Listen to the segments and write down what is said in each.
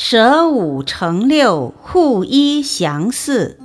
舍五乘六，互一详四。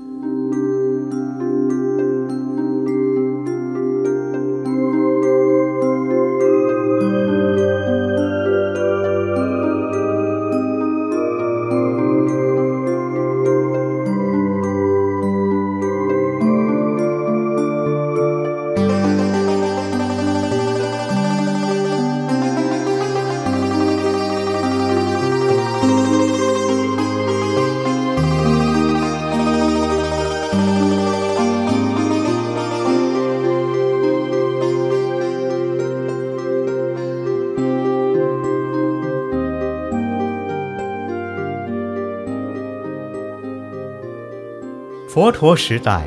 佛陀时代，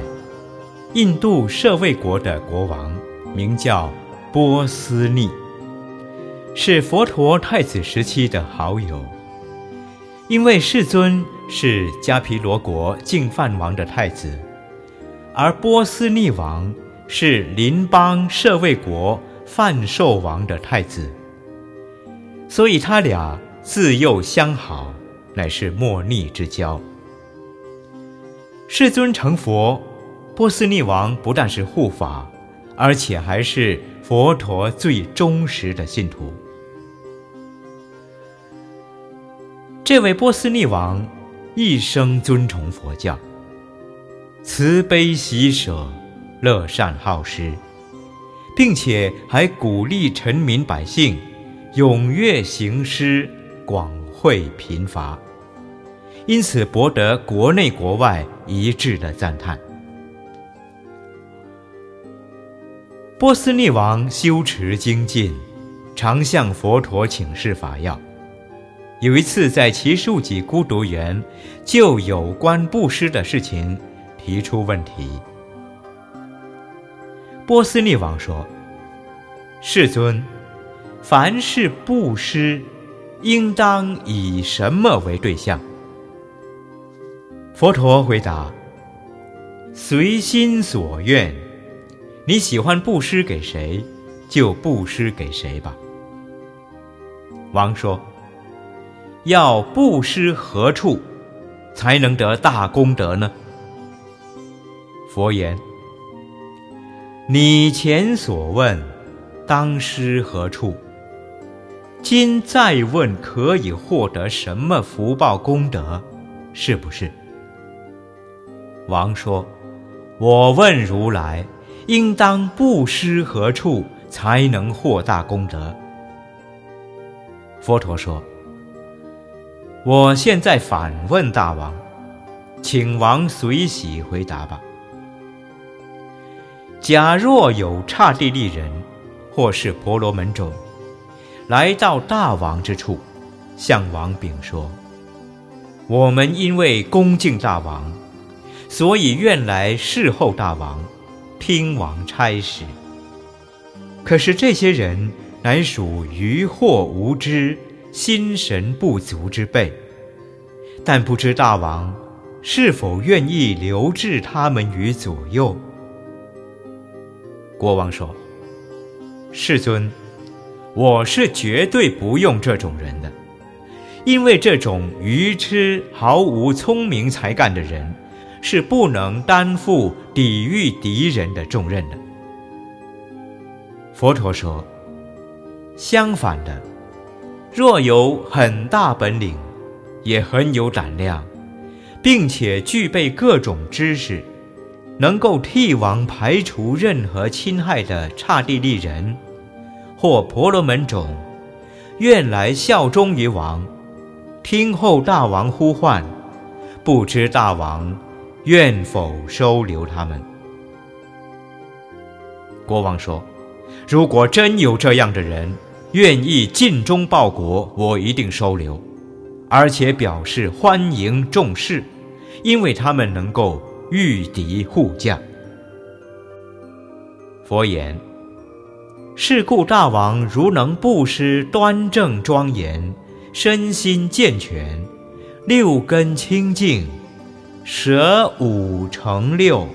印度舍卫国的国王名叫波斯匿，是佛陀太子时期的好友。因为世尊是迦毗罗国净饭王的太子，而波斯匿王是邻邦舍卫国范寿王的太子，所以他俩自幼相好，乃是莫逆之交。世尊成佛，波斯匿王不但是护法，而且还是佛陀最忠实的信徒。这位波斯匿王一生尊崇佛教，慈悲喜舍，乐善好施，并且还鼓励臣民百姓踊跃行施，广惠贫乏。因此博得国内国外一致的赞叹。波斯匿王修持精进，常向佛陀请示法要。有一次在奇树给孤独园，就有关布施的事情提出问题。波斯匿王说：“世尊，凡是布施，应当以什么为对象？”佛陀回答：“随心所愿，你喜欢布施给谁，就布施给谁吧。”王说：“要布施何处，才能得大功德呢？”佛言：“你前所问，当施何处？今再问，可以获得什么福报功德？是不是？”王说：“我问如来，应当布施何处，才能获大功德？”佛陀说：“我现在反问大王，请王随喜回答吧。假若有刹帝利人，或是婆罗门种，来到大王之处，向王禀说：我们因为恭敬大王。”所以愿来侍候大王，听王差使。可是这些人乃属愚惑无知、心神不足之辈，但不知大王是否愿意留置他们于左右。国王说：“世尊，我是绝对不用这种人的，因为这种愚痴、毫无聪明才干的人。”是不能担负抵御敌人的重任的。佛陀说：“相反的，若有很大本领，也很有胆量，并且具备各种知识，能够替王排除任何侵害的刹帝利人或婆罗门种，愿来效忠于王，听候大王呼唤，不知大王。”愿否收留他们？国王说：“如果真有这样的人，愿意尽忠报国，我一定收留，而且表示欢迎重视，因为他们能够御敌护驾。”佛言：“是故大王如能布施端正庄严，身心健全，六根清净。”舍五成六，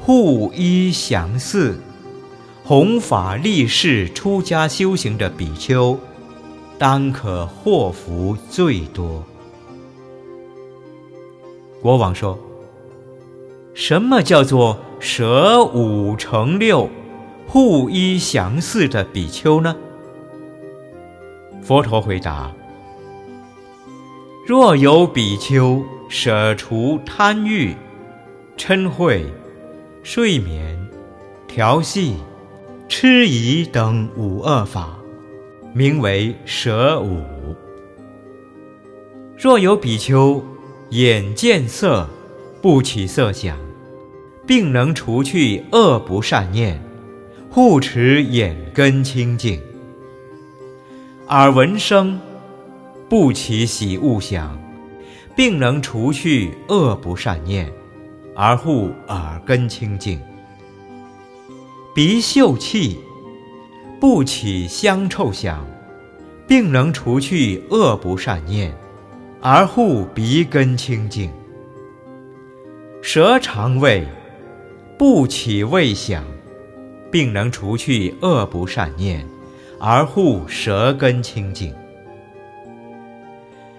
互依详似，弘法立世出家修行的比丘，当可获福最多。国王说：“什么叫做舍五成六，互依相似的比丘呢？”佛陀回答：“若有比丘舍除贪欲、嗔恚、睡眠、调戏、痴疑等五恶法，名为舍五；若有比丘，眼见色，不起色想，并能除去恶不善念，护持眼根清净；耳闻声，不起喜恶想，并能除去恶不善念，而护耳根清净；鼻嗅气，不起香臭想，并能除去恶不善念。而护鼻根清净，舌尝味不起味想，并能除去恶不善念，而护舌根清净。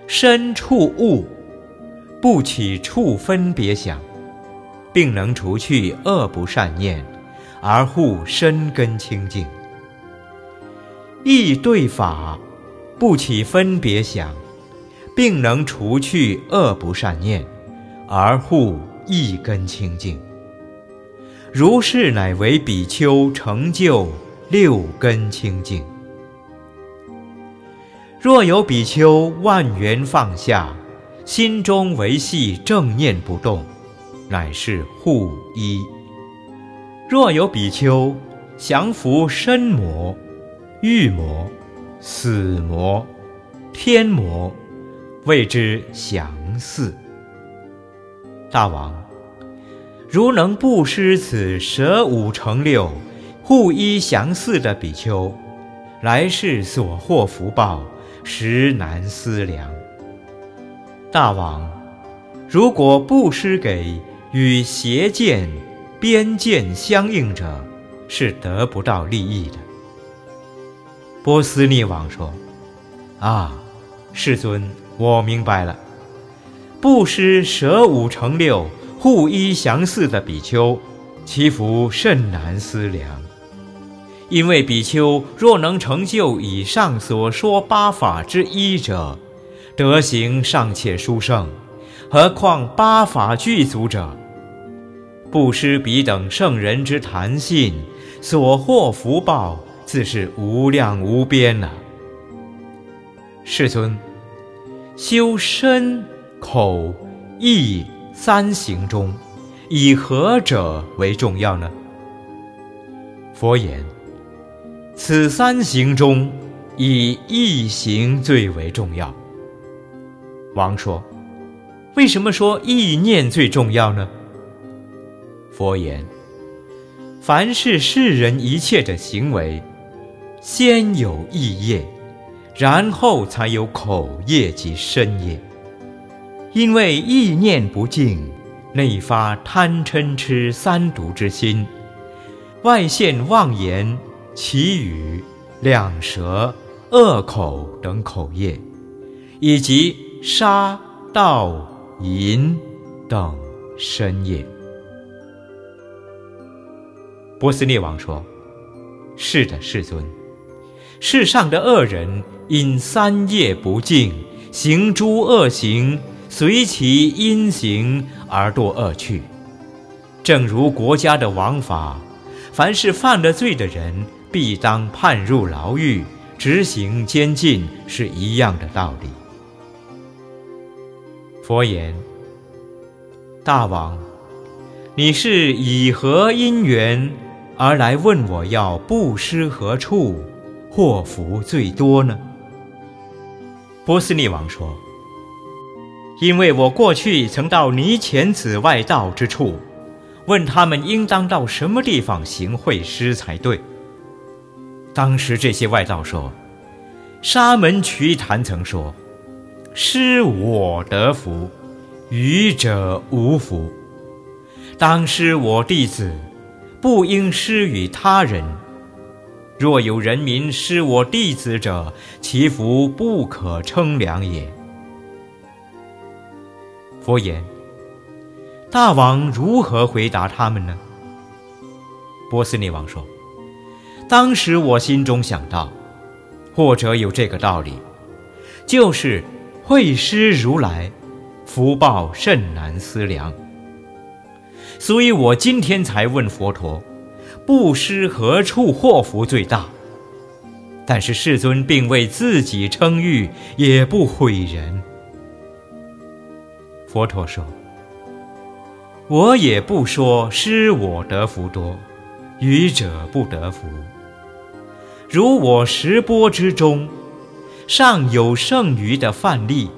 身触物不起处分别想，并能除去恶不善念，而护身根清净。意对法不起分别想。并能除去恶不善念，而护一根清净。如是乃为比丘成就六根清净。若有比丘万缘放下，心中维系正念不动，乃是护一。若有比丘降伏身魔、欲魔、死魔、天魔。谓之降四。大王，如能布施此舍五成六、护一降四的比丘，来世所获福报实难思量。大王，如果布施给与邪见、边见相应者，是得不到利益的。波斯匿王说：“啊，世尊。”我明白了，布施舍五成六、护一降四的比丘，其福甚难思量。因为比丘若能成就以上所说八法之一者，德行尚且殊胜，何况八法具足者？不施彼等圣人之谈信，所获福报自是无量无边了。世尊。修身、口、意三行中，以何者为重要呢？佛言：此三行中，以意行最为重要。王说：为什么说意念最重要呢？佛言：凡是世人一切的行为，先有意业。然后才有口业及身业，因为意念不净，内发贪嗔痴三毒之心，外现妄言、绮语、两舌、恶口等口业，以及杀、盗、淫等深业。波斯匿王说：“是的，世尊。”世上的恶人因三业不净，行诸恶行，随其因行而堕恶趣。正如国家的王法，凡是犯了罪的人，必当判入牢狱，执行监禁，是一样的道理。佛言：大王，你是以何因缘而来问我要布施何处？祸福最多呢？波斯匿王说：“因为我过去曾到尼前子外道之处，问他们应当到什么地方行会师才对。当时这些外道说：‘沙门瞿昙曾说，失我得福，愚者无福。当失我弟子，不应施与他人。’”若有人民失我弟子者，其福不可称量也。佛言：大王如何回答他们呢？波斯匿王说：“当时我心中想到，或者有这个道理，就是会师如来，福报甚难思量。所以我今天才问佛陀，布施何处祸福最大？但是世尊并未自己称誉，也不毁人。佛陀说。”我也不说施我得福多，愚者不得福。如我十波之中，尚有剩余的饭粒，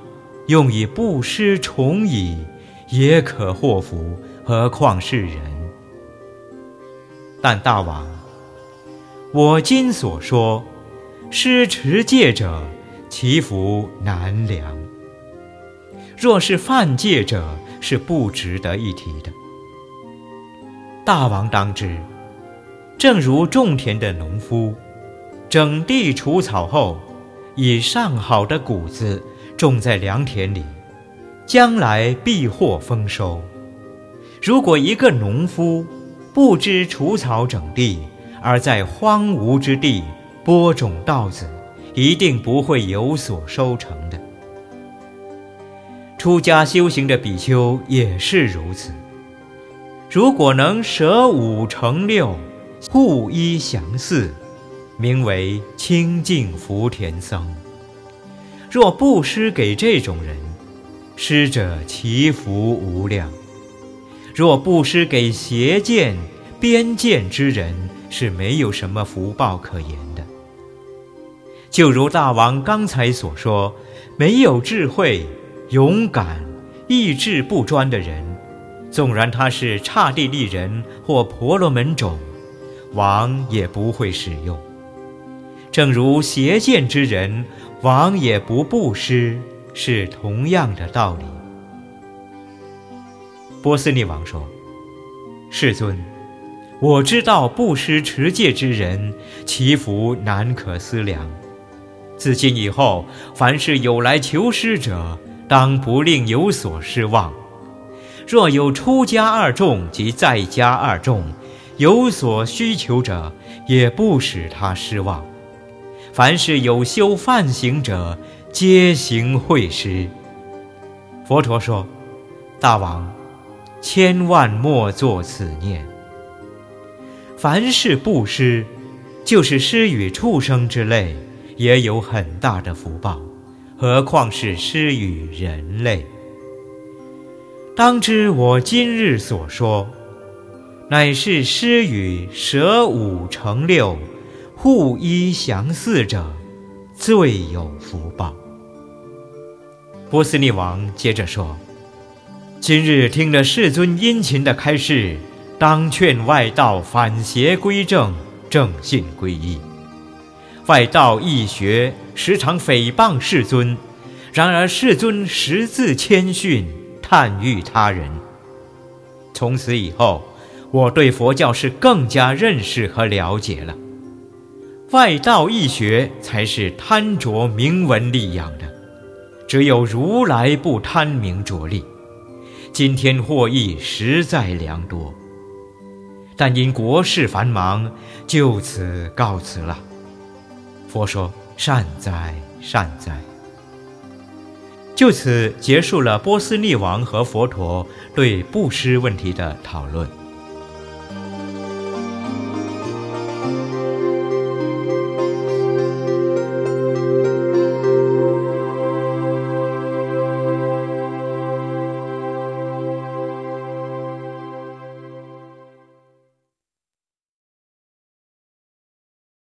用以布施虫蚁，也可获福，何况是人？但大王，我今所说，施持戒者，其福难量。若是犯戒者，是不值得一提的。大王当知，正如种田的农夫，整地除草后，以上好的谷子种在良田里，将来必获丰收。如果一个农夫不知除草整地，而在荒芜之地播种稻子，一定不会有所收成的。出家修行的比丘也是如此。如果能舍五成六，护一降四，名为清净福田僧。若布施给这种人，施者其福无量；若布施给邪见、边见之人，是没有什么福报可言的。就如大王刚才所说，没有智慧。勇敢、意志不专的人，纵然他是刹帝利人或婆罗门种，王也不会使用。正如邪见之人，王也不布施，是同样的道理。波斯匿王说：“世尊，我知道布施持戒之人，其福难可思量。自今以后，凡是有来求施者。”当不令有所失望。若有出家二众及在家二众有所需求者，也不使他失望。凡是有修梵行者，皆行会施。佛陀说：“大王，千万莫作此念。凡是布施，就是施与畜生之类，也有很大的福报。”何况是施与人类？当知我今日所说，乃是施与舍五成六、护一降四者，最有福报。波斯匿王接着说：“今日听了世尊殷勤的开示，当劝外道反邪归正，正信归一。”外道易学时常诽谤世尊，然而世尊识字谦逊，叹誉他人。从此以后，我对佛教是更加认识和了解了。外道义学才是贪着名闻利养的，只有如来不贪名着利，今天获益实在良多。但因国事繁忙，就此告辞了。佛说：“善哉，善哉。”就此结束了波斯匿王和佛陀对布施问题的讨论。